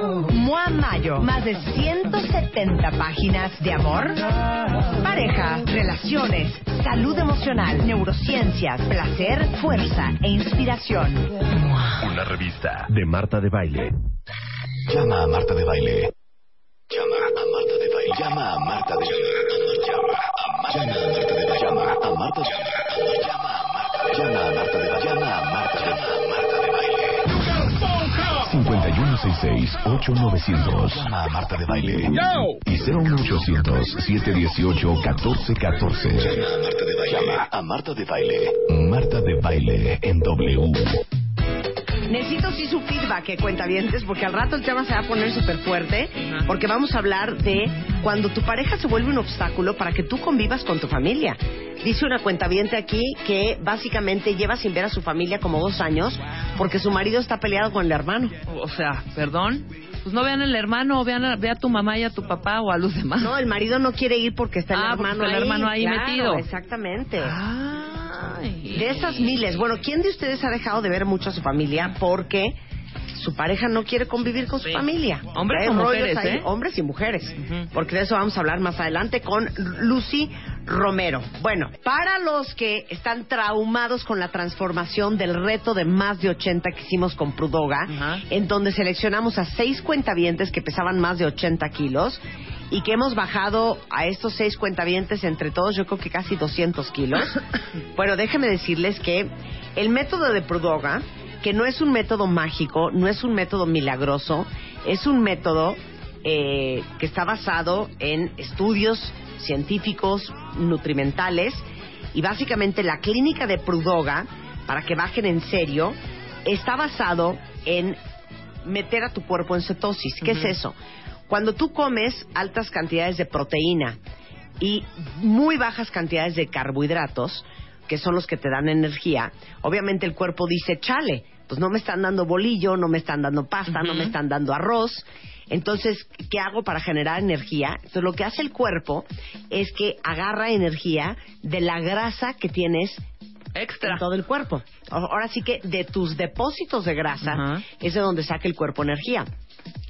Mua Mayo, más de 170 páginas de amor, pareja, relaciones, salud emocional, neurociencias, placer, fuerza e inspiración. Una revista de Marta de Baile. Llama a Marta de Baile. Llama a Marta de Baile. Llama a Marta de Baile. Llama a Marta de Baile. Llama a Marta de Baile. 5166-8900. Llama a Marta de Baile. Y 01800-718-1414. Llama a Marta de Baile. Llama a Marta de Baile. Marta de Baile en W. Necesito sí su feedback, que cuentavientes, porque al rato el tema se va a poner súper fuerte, porque vamos a hablar de cuando tu pareja se vuelve un obstáculo para que tú convivas con tu familia. Dice una cuentaviente aquí que básicamente lleva sin ver a su familia como dos años porque su marido está peleado con el hermano. O sea, perdón. Pues no vean al hermano, vean a, ve a tu mamá y a tu papá o a los demás. No, el marido no quiere ir porque está el Ah, hermano está el ahí. hermano ahí Claro, metido. Exactamente. Ay. De esas miles. Bueno, ¿quién de ustedes ha dejado de ver mucho a su familia porque su pareja no quiere convivir con su Sí. familia? Hombres Hay o mujeres, ahí, ¿eh? Hombres y mujeres. Porque de eso vamos a hablar más adelante con Lucy Romero. Bueno, para los que están traumados con la transformación del reto de más de 80 que hicimos con Prudoga, en donde seleccionamos a seis cuentavientes que pesaban más de 80 kilos y que hemos bajado a estos seis cuentavientes entre todos, yo creo que casi 200 kilos. bueno, déjenme decirles que el método de Prudoga, que no es un método mágico, no es un método milagroso, es un método eh, que está basado en estudios científicos, nutrimentales, y básicamente la clínica de Prudoga, para que bajen en serio, está basado en meter a tu cuerpo en cetosis. ¿Qué es eso? Cuando tú comes altas cantidades de proteína y muy bajas cantidades de carbohidratos, que son los que te dan energía, obviamente el cuerpo dice, chale, pues no me están dando bolillo, no me están dando pasta, no me están dando arroz. Entonces, ¿qué hago para generar energía? Entonces, lo que hace el cuerpo es que agarra energía de la grasa que tienes Extra. en todo el cuerpo. Ahora sí que de tus depósitos de grasa es de donde saca el cuerpo energía.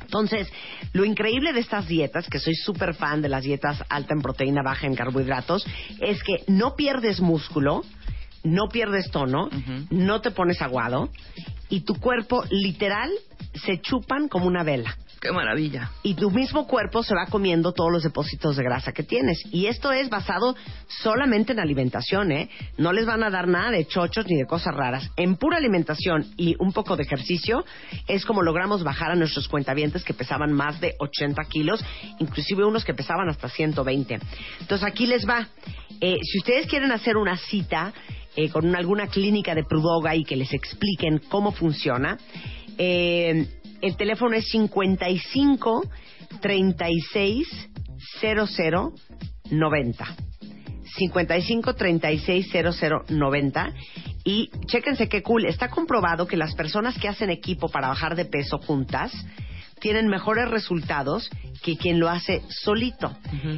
Entonces, lo increíble de estas dietas, que soy súper fan de las dietas alta en proteína, baja en carbohidratos, es que no pierdes músculo, no pierdes tono, no te pones aguado y tu cuerpo literal se chupan como una vela Qué maravilla. y tu mismo cuerpo se va comiendo todos los depósitos de grasa que tienes. Y esto es basado solamente en alimentación, ¿eh? No les van a dar nada de chochos ni de cosas raras. En pura alimentación y un poco de ejercicio es como logramos bajar a nuestros cuentavientes que pesaban más de 80 kilos, inclusive unos que pesaban hasta 120. Entonces aquí les va. Eh, si ustedes quieren hacer una cita eh, con una- alguna clínica de Prudoga y que les expliquen cómo funciona, eh, el teléfono es 55 36 00 90. 55 36 00 90 y chéquense qué cool, está comprobado que las personas que hacen equipo para bajar de peso juntas tienen mejores resultados que quien lo hace solito.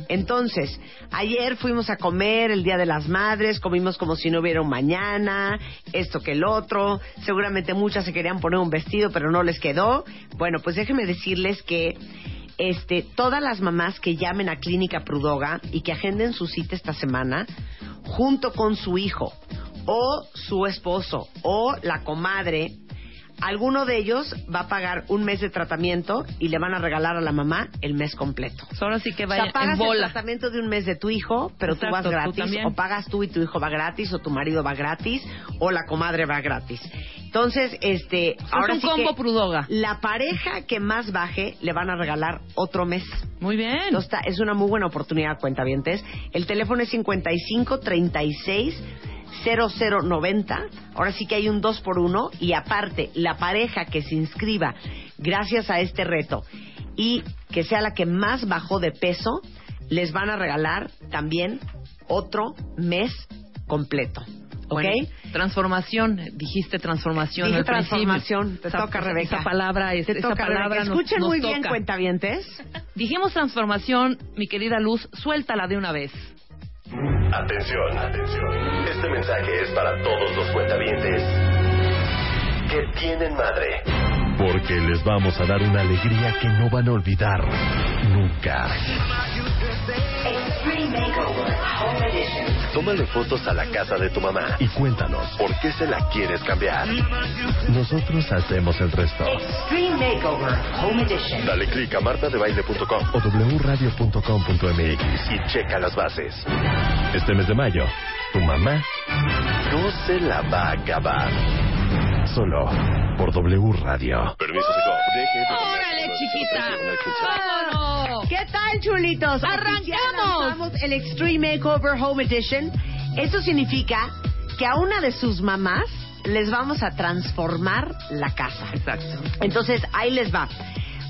Entonces, ayer fuimos a comer el Día de las Madres, comimos como si no hubiera un mañana, esto que el otro, seguramente muchas se querían poner un vestido pero no les quedó. Bueno, pues déjenme decirles que este, todas las mamás que llamen a Clínica Prudoga y que agenden su cita esta semana, junto con su hijo, o su esposo, o la comadre, alguno de ellos va a pagar un mes de tratamiento y le van a regalar a la mamá el mes completo. Ahora sí que O vaya sea, pagas en el bola. tratamiento de un mes de tu hijo, pero tú Exacto, vas tú gratis, también. o pagas tú y tu hijo va gratis, o tu marido va gratis, o la comadre va gratis. Entonces, este, ahora un sí combo que Prudoga. la pareja que más baje le van a regalar otro mes. Muy bien. Entonces, es una muy buena oportunidad, cuentavientes. El teléfono es 55 36 0090. Ahora sí que hay un 2 por 1 y aparte, la pareja que se inscriba gracias a este reto y que sea la que más bajó de peso, les van a regalar también otro mes completo. ¿Ok? Bueno, transformación, dijiste transformación Dije al principio. transformación, te Esa- toca, Rebeca. Esa palabra, es, Te esa toca, palabra Rebeca. nos- Escuchen nos muy bien, toca. cuentavientes. Dijimos transformación, mi querida Luz, suéltala de una vez. Atención, atención. Este mensaje es para todos los cuentavientes que tienen madre. Porque les vamos a dar una alegría que no van a olvidar nunca. Tómale fotos a la casa de tu mamá y cuéntanos por qué se la quieres cambiar. Nosotros hacemos el resto. Extreme Makeover Home Edition. Dale click a martadebaile.com o wradio.com.mx y checa las bases. Este mes de mayo, tu mamá no se la va a acabar. Solo por W Radio. Permiso, ¡Órale, chiquita! ¡Vámonos! ¿Qué tal, chulitos? ¡Arrancamos! El Extreme Makeover Home Edition. Eso significa que a una de sus mamás les vamos a transformar la casa. Exacto. Entonces, ahí les va.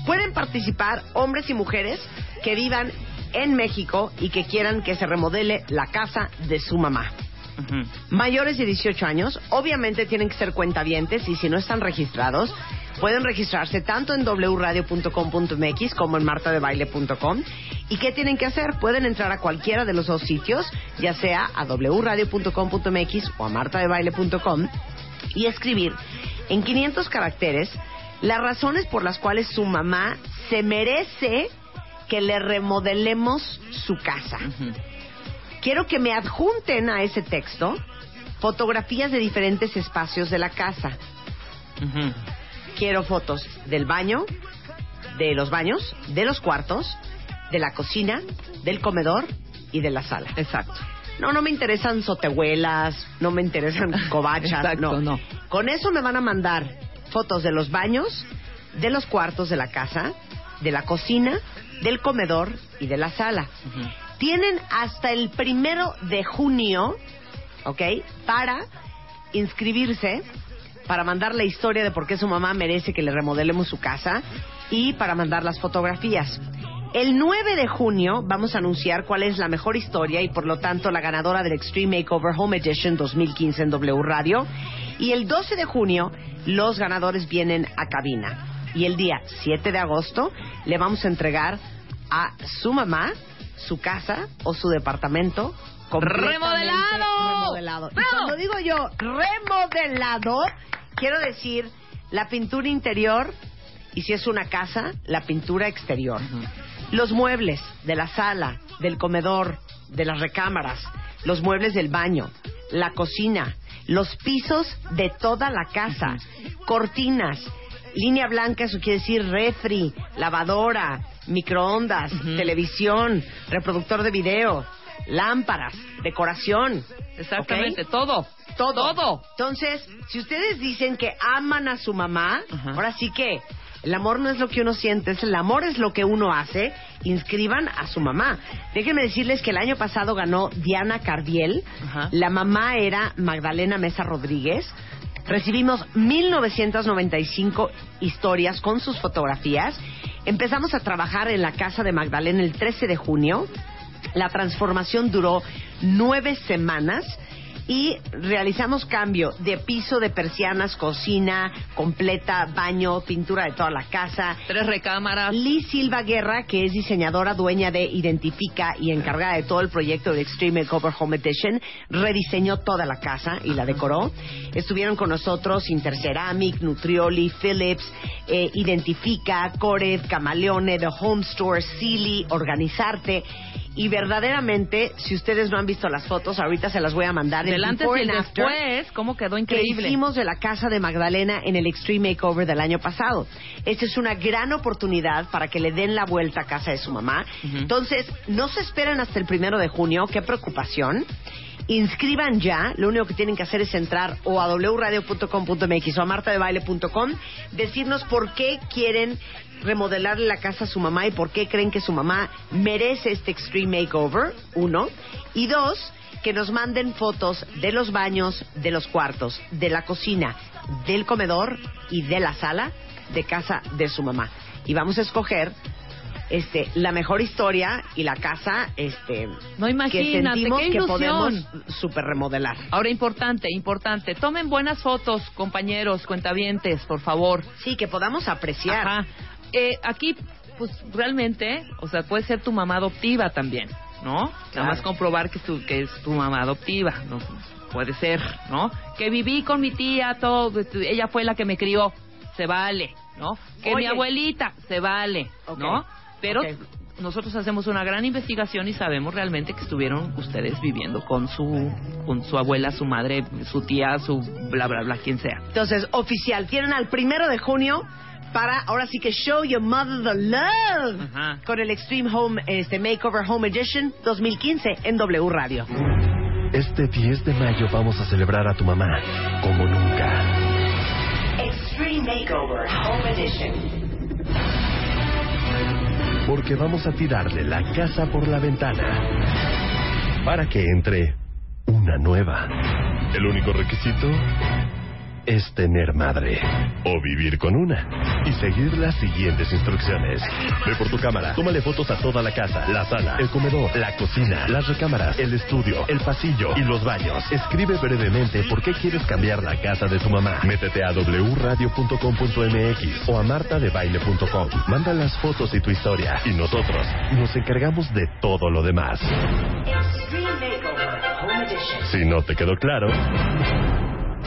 Pueden participar hombres y mujeres que vivan en México y que quieran que se remodele la casa de su mamá. Mayores de 18 años, obviamente tienen que ser cuentavientes y si no están registrados, pueden registrarse tanto en wradio.com.mx como en martadebaile.com. ¿Y qué tienen que hacer? Pueden entrar a cualquiera de los dos sitios, ya sea a wradio.com.mx o a martadebaile.com y escribir en 500 caracteres las razones por las cuales su mamá se merece que le remodelemos su casa. Quiero que me adjunten a ese texto fotografías de diferentes espacios de la casa. Ujú. Quiero fotos del baño, de los baños, de los cuartos, de la cocina, del comedor y de la sala. Exacto. No, no me interesan sotehuelas, no me interesan covachas, Exacto, no. no. Con eso me van a mandar fotos de los baños, de los cuartos de la casa, de la cocina, del comedor y de la sala. Tienen hasta el primero de junio, ¿ok? Para inscribirse, para mandar la historia de por qué su mamá merece que le remodelemos su casa y para mandar las fotografías. El 9 de junio vamos a anunciar cuál es la mejor historia y por lo tanto la ganadora del Extreme Makeover Home Edition 2015 en W Radio. Y el 12 de junio los ganadores vienen a cabina. Y el día 7 de agosto le vamos a entregar a su mamá su casa o su departamento ¡Remodelado! remodelado. Y cuando digo yo remodelado, quiero decir la pintura interior y si es una casa, la pintura exterior. Los muebles de la sala, del comedor, de las recámaras, los muebles del baño, la cocina, los pisos de toda la casa, cortinas, línea blanca, eso quiere decir refri, lavadora, microondas, televisión, reproductor de video, lámparas, decoración. Exactamente, todo. Todo. Todo. Entonces, si ustedes dicen que aman a su mamá, Ajá. ahora sí que el amor no es lo que uno siente, es el amor es lo que uno hace. Inscriban a su mamá. Déjenme decirles que el año pasado ganó Diana Cardiel. Ajá. La mamá era Magdalena Mesa Rodríguez. Recibimos 1995 historias con sus fotografías. Empezamos a trabajar en la casa de Magdalena el 13 de junio. La transformación duró nueve semanas y realizamos cambio de piso, de persianas, cocina completa, baño, pintura de toda la casa. Tres recámaras. Liz Silva Guerra, que es diseñadora dueña de Identifica y encargada de todo el proyecto de Extreme Makeover Home Edition, rediseñó toda la casa y la decoró. Estuvieron con nosotros Interceramic, Nutrioli, Philips, eh, Identifica, Cored, Camaleone, The Home Store, Silly, Organizarte. Y verdaderamente, si ustedes no han visto las fotos, ahorita se las voy a mandar. el Del antes before y después, cómo quedó que increíble. hicimos de la casa de Magdalena en el Extreme Makeover del año pasado. Esta es una gran oportunidad para que le den la vuelta a casa de su mamá. Entonces, no se esperen hasta el primero de junio, qué preocupación. Inscriban ya, lo único que tienen que hacer es entrar o a wradio.com.mx o a martadebaile.com, decirnos por qué quieren remodelarle la casa a su mamá y por qué creen que su mamá merece este Extreme Makeover, uno. Y dos, que nos manden fotos de los baños, de los cuartos, de la cocina, del comedor y de la sala de casa de su mamá. Y vamos a escoger este, la mejor historia y la casa, este, No que sentimos qué que podemos super remodelar. Ahora, importante, importante. Tomen buenas fotos, compañeros, cuentavientes, por favor. Sí, que podamos apreciar. Ajá. Eh, aquí, pues realmente, o sea, puede ser tu mamá adoptiva también, ¿no? Nada Claro. más comprobar que, tu, que es tu mamá adoptiva, ¿no? Puede ser, ¿no? Que viví con mi tía, todo, ella fue la que me crió, se vale, ¿no? Que mi abuelita, se vale. ¿no? Pero nosotros hacemos una gran investigación y sabemos realmente que estuvieron ustedes viviendo con su, con su abuela, su madre, su tía, su bla, bla, bla, quien sea. Entonces, oficial, tienen al primero de junio para ahora sí que Show Your Mother the Love Ajá. con el Extreme Home este Makeover Home Edition 2015 en W Radio. Este 10 de mayo vamos a celebrar a tu mamá como nunca. Extreme Makeover Home Edition. Porque vamos a tirarle la casa por la ventana para que entre una nueva. El único requisito es tener madre o vivir con una y seguir las siguientes instrucciones. Ve por tu cámara, tómale fotos a toda la casa, la sala, el comedor, la cocina, las recámaras, el estudio, el pasillo y los baños. Escribe brevemente por qué quieres cambiar la casa de tu mamá. Métete a wradio.com.mx o a martadebaile.com. Manda las fotos y tu historia y nosotros nos encargamos de todo lo demás. Si no te quedó claro,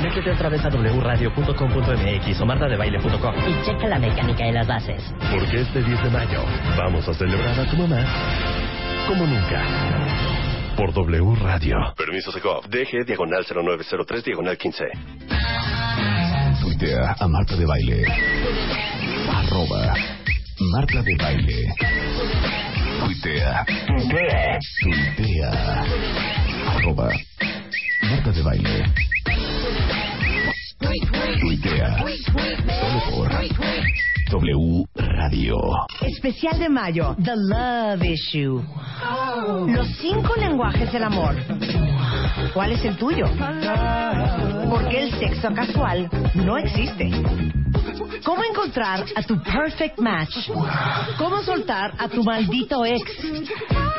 Métete otra vez a wradio.com.mx o martadebaile.com y checa la mecánica de las bases. porque este 10 de mayo vamos a celebrar a tu mamá como nunca. Por W Radio. Permiso Secov. DG diagonal 0903 diagonal 15. Tuitea a Marta de Baile. Arroba Marta de Baile. Tuitea. Tuitea. Tuitea. Arroba Marta de Baile. Tuitea. Solo por W Radio. Especial de mayo, The Love Issue. Los cinco lenguajes del amor. ¿Cuál es el tuyo? Porque el sexo casual no existe. ¿Cómo encontrar a tu perfect match? ¿Cómo soltar a tu maldito ex?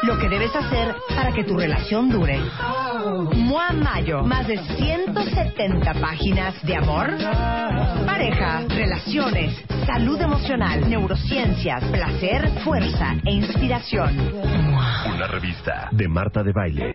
Lo que debes hacer para que tu relación dure. Mua Mayo, más de 170 páginas de amor, pareja, relaciones, salud emocional, neurociencias, placer, fuerza e inspiración. Una revista de Marta de Baile.